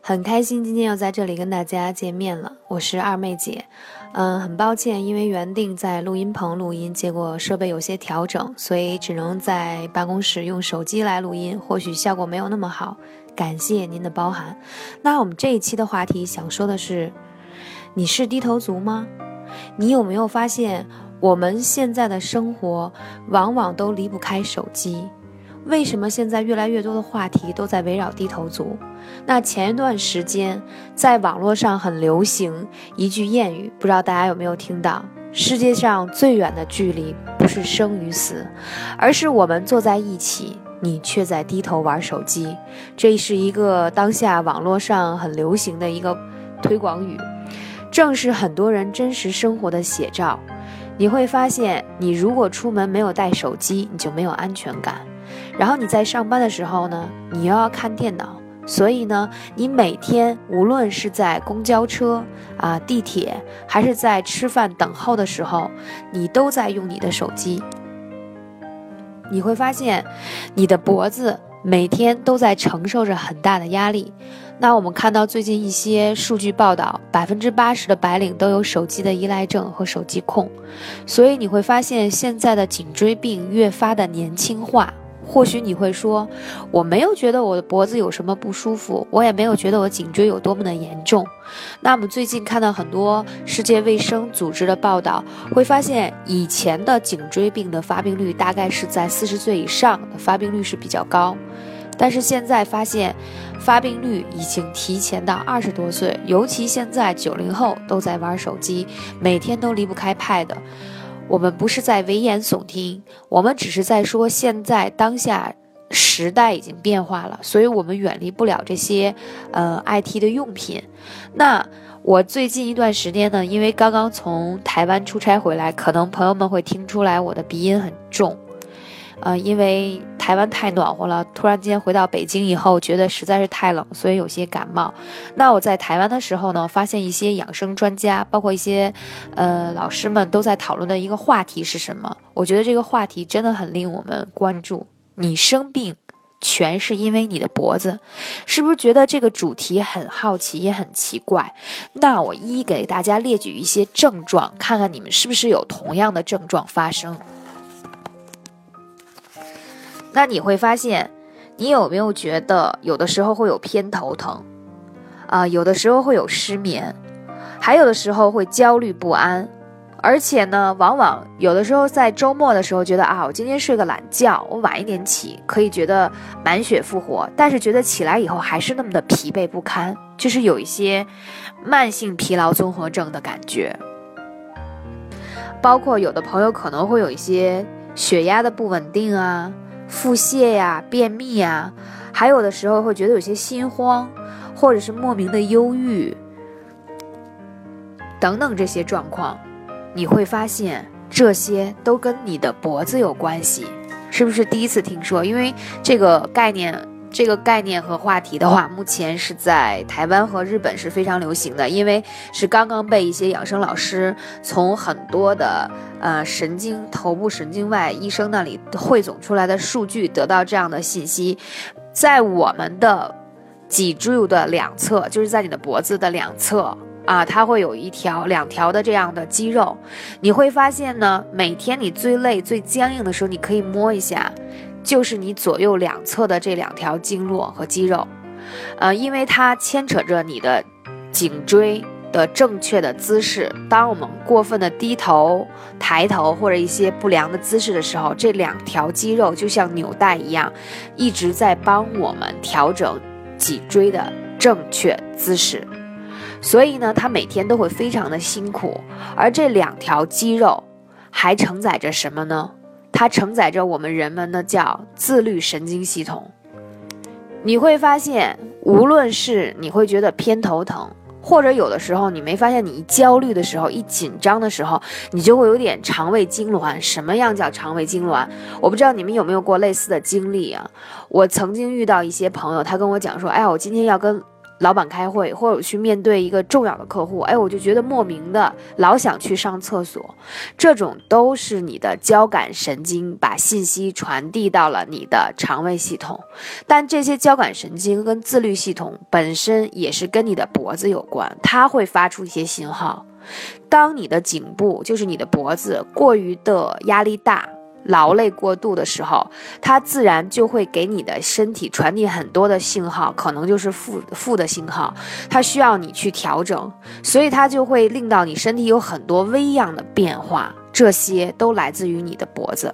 很开心今天又在这里跟大家见面了，我是二妹姐。嗯，很抱歉，因为原定在录音棚录音，结果设备有些调整，所以只能在办公室用手机来录音，或许效果没有那么好，感谢您的包涵。那我们这一期的话题想说的是，你是低头族吗？你有没有发现，我们现在的生活往往都离不开手机？为什么现在越来越多的话题都在围绕低头族？那前一段时间在网络上很流行一句谚语，不知道大家有没有听到？世界上最远的距离不是生与死，而是我们坐在一起，你却在低头玩手机。这是一个当下网络上很流行的一个推广语，正是很多人真实生活的写照。你会发现，你如果出门没有带手机，你就没有安全感。然后你在上班的时候呢，你又要看电脑，所以呢，你每天无论是在公交车啊、地铁，还是在吃饭等候的时候，你都在用你的手机。你会发现，你的脖子每天都在承受着很大的压力。那我们看到最近一些数据报道，百分之八十的白领都有手机的依赖症和手机控，所以你会发现现在的颈椎病越发的年轻化。或许你会说，我没有觉得我的脖子有什么不舒服，我也没有觉得我颈椎有多么的严重。那么最近看到很多世界卫生组织的报道，会发现以前的颈椎病的发病率大概是在四十岁以上的发病率是比较高，但是现在发现发病率已经提前到二十多岁，尤其现在九零后都在玩手机，每天都离不开 Pad。我们不是在危言耸听，我们只是在说现在当下时代已经变化了，所以我们远离不了这些呃 IT 的用品。那我最近一段时间呢，因为刚刚从台湾出差回来，可能朋友们会听出来我的鼻音很重。呃，因为台湾太暖和了，突然间回到北京以后，觉得实在是太冷，所以有些感冒。那我在台湾的时候呢，发现一些养生专家，包括一些呃老师们都在讨论的一个话题是什么？我觉得这个话题真的很令我们关注。你生病全是因为你的脖子，是不是觉得这个主题很好奇也很奇怪？那我一一给大家列举一些症状，看看你们是不是有同样的症状发生。那你会发现，你有没有觉得有的时候会有偏头疼，啊，有的时候会有失眠，还有的时候会焦虑不安，而且呢，往往有的时候在周末的时候觉得啊，我今天睡个懒觉，我晚一点起可以觉得满血复活，但是觉得起来以后还是那么的疲惫不堪，就是有一些慢性疲劳综合症的感觉，包括有的朋友可能会有一些血压的不稳定啊。腹泻呀、便秘呀，还有的时候会觉得有些心慌，或者是莫名的忧郁，等等这些状况，你会发现这些都跟你的脖子有关系，是不是第一次听说？因为这个概念。这个概念和话题的话，目前是在台湾和日本是非常流行的，因为是刚刚被一些养生老师从很多的呃神经头部神经外医生那里汇总出来的数据得到这样的信息，在我们的脊柱的两侧，就是在你的脖子的两侧啊，它会有一条两条的这样的肌肉，你会发现呢，每天你最累最僵硬的时候，你可以摸一下。就是你左右两侧的这两条经络和肌肉，呃，因为它牵扯着你的颈椎的正确的姿势。当我们过分的低头、抬头或者一些不良的姿势的时候，这两条肌肉就像纽带一样，一直在帮我们调整脊椎的正确姿势。所以呢，它每天都会非常的辛苦。而这两条肌肉还承载着什么呢？它承载着我们人们的叫自律神经系统。你会发现，无论是你会觉得偏头疼，或者有的时候你没发现，你一焦虑的时候，一紧张的时候，你就会有点肠胃痉挛。什么样叫肠胃痉挛？我不知道你们有没有过类似的经历啊？我曾经遇到一些朋友，他跟我讲说：“哎呀，我今天要跟。”老板开会，或者去面对一个重要的客户，哎，我就觉得莫名的老想去上厕所，这种都是你的交感神经把信息传递到了你的肠胃系统，但这些交感神经跟自律系统本身也是跟你的脖子有关，它会发出一些信号，当你的颈部，就是你的脖子过于的压力大。劳累过度的时候，它自然就会给你的身体传递很多的信号，可能就是负负的信号，它需要你去调整，所以它就会令到你身体有很多微样的变化，这些都来自于你的脖子。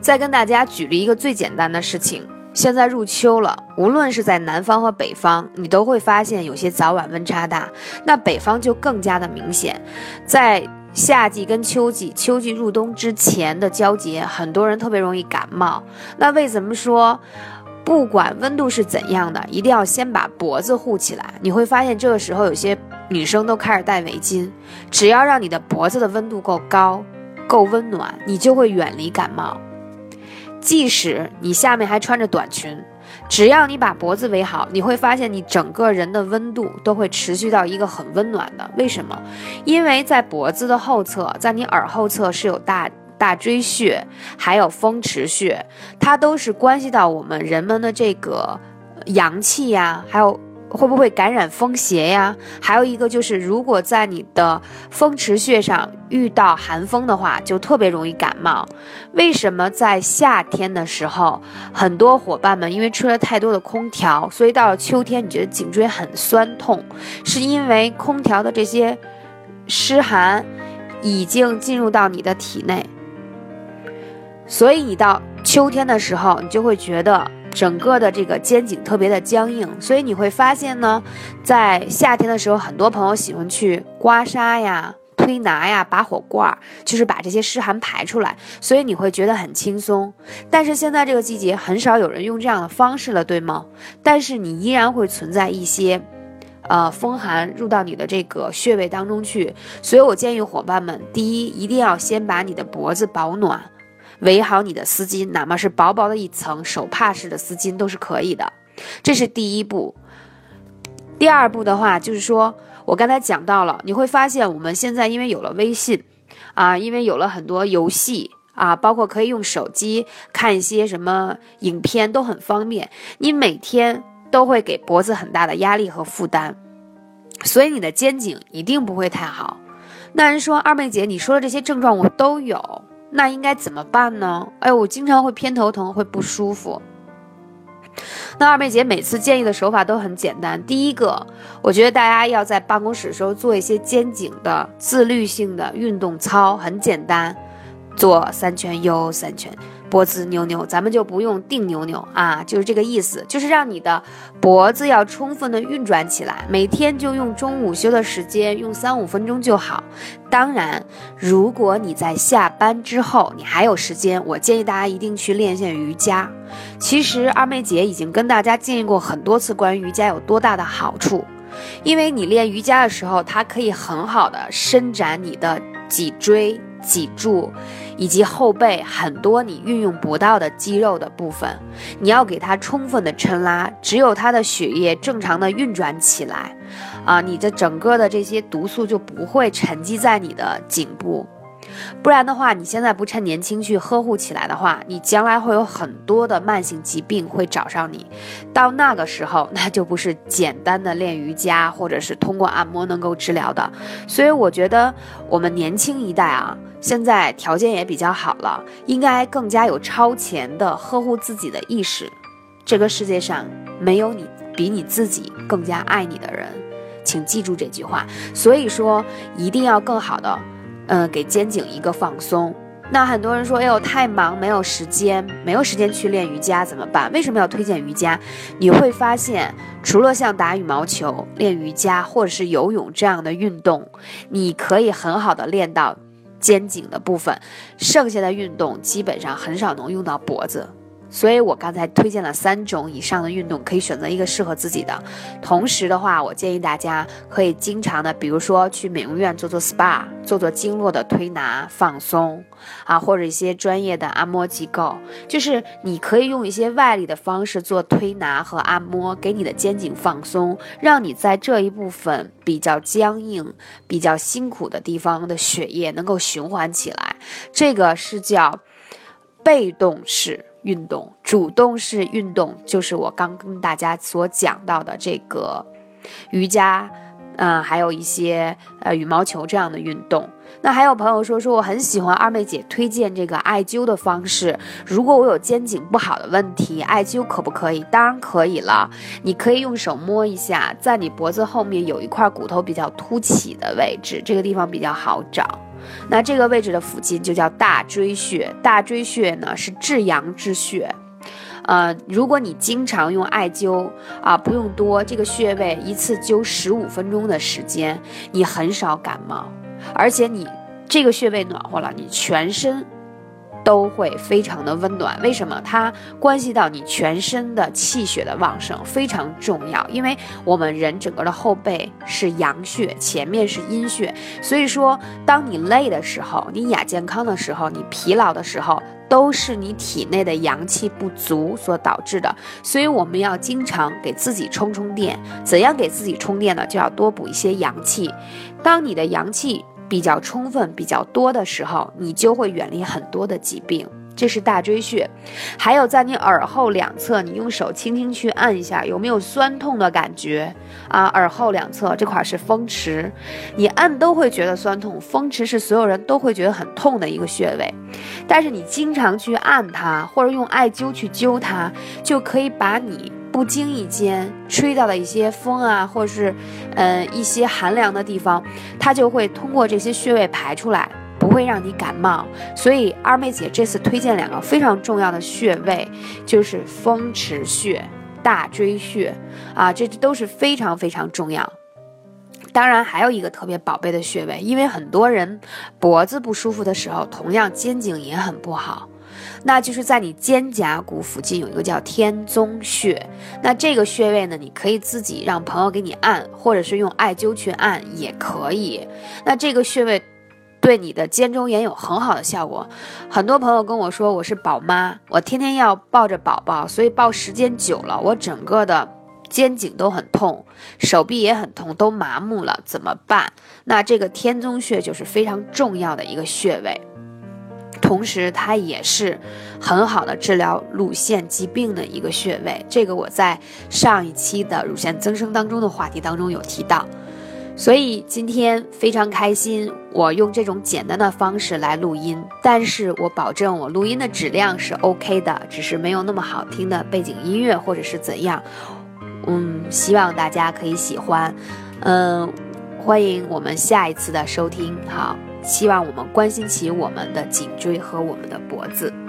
再跟大家举例一个最简单的事情，现在入秋了，无论是在南方和北方，你都会发现有些早晚温差大，那北方就更加的明显，在。夏季跟秋季，秋季入冬之前的交接，很多人特别容易感冒。那为什么说，不管温度是怎样的，一定要先把脖子护起来？你会发现这个时候有些女生都开始戴围巾。只要让你的脖子的温度够高、够温暖，你就会远离感冒。即使你下面还穿着短裙。只要你把脖子围好，你会发现你整个人的温度都会持续到一个很温暖的。为什么？因为在脖子的后侧，在你耳后侧是有大大椎穴，还有风池穴，它都是关系到我们人们的这个阳气呀，还有。会不会感染风邪呀？还有一个就是，如果在你的风池穴上遇到寒风的话，就特别容易感冒。为什么在夏天的时候，很多伙伴们因为吹了太多的空调，所以到了秋天你觉得颈椎很酸痛？是因为空调的这些湿寒已经进入到你的体内，所以你到秋天的时候，你就会觉得。整个的这个肩颈特别的僵硬，所以你会发现呢，在夏天的时候，很多朋友喜欢去刮痧呀、推拿呀、拔火罐，就是把这些湿寒排出来，所以你会觉得很轻松。但是现在这个季节很少有人用这样的方式了，对吗？但是你依然会存在一些，呃，风寒入到你的这个穴位当中去，所以我建议伙伴们，第一，一定要先把你的脖子保暖。围好你的丝巾，哪怕是薄薄的一层手帕式的丝巾都是可以的，这是第一步。第二步的话，就是说我刚才讲到了，你会发现我们现在因为有了微信啊，因为有了很多游戏啊，包括可以用手机看一些什么影片都很方便，你每天都会给脖子很大的压力和负担，所以你的肩颈一定不会太好。那人说二妹姐，你说的这些症状我都有。那应该怎么办呢？哎，我经常会偏头疼，会不舒服。那二妹姐每次建议的手法都很简单。第一个，我觉得大家要在办公室的时候做一些肩颈的自律性的运动操，很简单，做三圈右三圈。脖子扭扭，咱们就不用定扭扭啊，就是这个意思，就是让你的脖子要充分的运转起来。每天就用中午休的时间，用三五分钟就好。当然，如果你在下班之后你还有时间，我建议大家一定去练一下瑜伽。其实二妹姐已经跟大家建议过很多次关于瑜伽有多大的好处，因为你练瑜伽的时候，它可以很好的伸展你的脊椎。脊柱以及后背很多你运用不到的肌肉的部分，你要给它充分的抻拉，只有它的血液正常的运转起来，啊，你的整个的这些毒素就不会沉积在你的颈部。不然的话，你现在不趁年轻去呵护起来的话，你将来会有很多的慢性疾病会找上你。到那个时候，那就不是简单的练瑜伽或者是通过按摩能够治疗的。所以我觉得我们年轻一代啊，现在条件也比较好了，应该更加有超前的呵护自己的意识。这个世界上没有你比你自己更加爱你的人，请记住这句话。所以说，一定要更好的。嗯，给肩颈一个放松。那很多人说，哎呦，太忙，没有时间，没有时间去练瑜伽，怎么办？为什么要推荐瑜伽？你会发现，除了像打羽毛球、练瑜伽或者是游泳这样的运动，你可以很好的练到肩颈的部分，剩下的运动基本上很少能用到脖子。所以我刚才推荐了三种以上的运动，可以选择一个适合自己的。同时的话，我建议大家可以经常的，比如说去美容院做做 SPA，做做经络的推拿放松啊，或者一些专业的按摩机构，就是你可以用一些外力的方式做推拿和按摩，给你的肩颈放松，让你在这一部分比较僵硬、比较辛苦的地方的血液能够循环起来。这个是叫被动式。运动，主动式运动就是我刚跟大家所讲到的这个瑜伽，嗯，还有一些呃羽毛球这样的运动。那还有朋友说说我很喜欢二妹姐推荐这个艾灸的方式，如果我有肩颈不好的问题，艾灸可不可以？当然可以了，你可以用手摸一下，在你脖子后面有一块骨头比较凸起的位置，这个地方比较好找。那这个位置的附近就叫大椎穴，大椎穴呢是至阳之穴，呃，如果你经常用艾灸啊，不用多，这个穴位一次灸十五分钟的时间，你很少感冒，而且你这个穴位暖和了，你全身。都会非常的温暖，为什么？它关系到你全身的气血的旺盛，非常重要。因为我们人整个的后背是阳穴，前面是阴穴，所以说，当你累的时候，你亚健康的时候，你疲劳的时候，都是你体内的阳气不足所导致的。所以我们要经常给自己充充电。怎样给自己充电呢？就要多补一些阳气。当你的阳气。比较充分、比较多的时候，你就会远离很多的疾病。这是大椎穴，还有在你耳后两侧，你用手轻轻去按一下，有没有酸痛的感觉啊？耳后两侧这块是风池，你按都会觉得酸痛。风池是所有人都会觉得很痛的一个穴位，但是你经常去按它，或者用艾灸去灸它，就可以把你。不经意间吹到的一些风啊，或者是，嗯，一些寒凉的地方，它就会通过这些穴位排出来，不会让你感冒。所以二妹姐这次推荐两个非常重要的穴位，就是风池穴、大椎穴啊，这都是非常非常重要。当然还有一个特别宝贝的穴位，因为很多人脖子不舒服的时候，同样肩颈也很不好。那就是在你肩胛骨附近有一个叫天宗穴，那这个穴位呢，你可以自己让朋友给你按，或者是用艾灸去按也可以。那这个穴位对你的肩周炎有很好的效果。很多朋友跟我说，我是宝妈，我天天要抱着宝宝，所以抱时间久了，我整个的肩颈都很痛，手臂也很痛，都麻木了，怎么办？那这个天宗穴就是非常重要的一个穴位。同时，它也是很好的治疗乳腺疾病的一个穴位。这个我在上一期的乳腺增生当中的话题当中有提到。所以今天非常开心，我用这种简单的方式来录音，但是我保证我录音的质量是 OK 的，只是没有那么好听的背景音乐或者是怎样。嗯，希望大家可以喜欢。嗯，欢迎我们下一次的收听。好。希望我们关心起我们的颈椎和我们的脖子。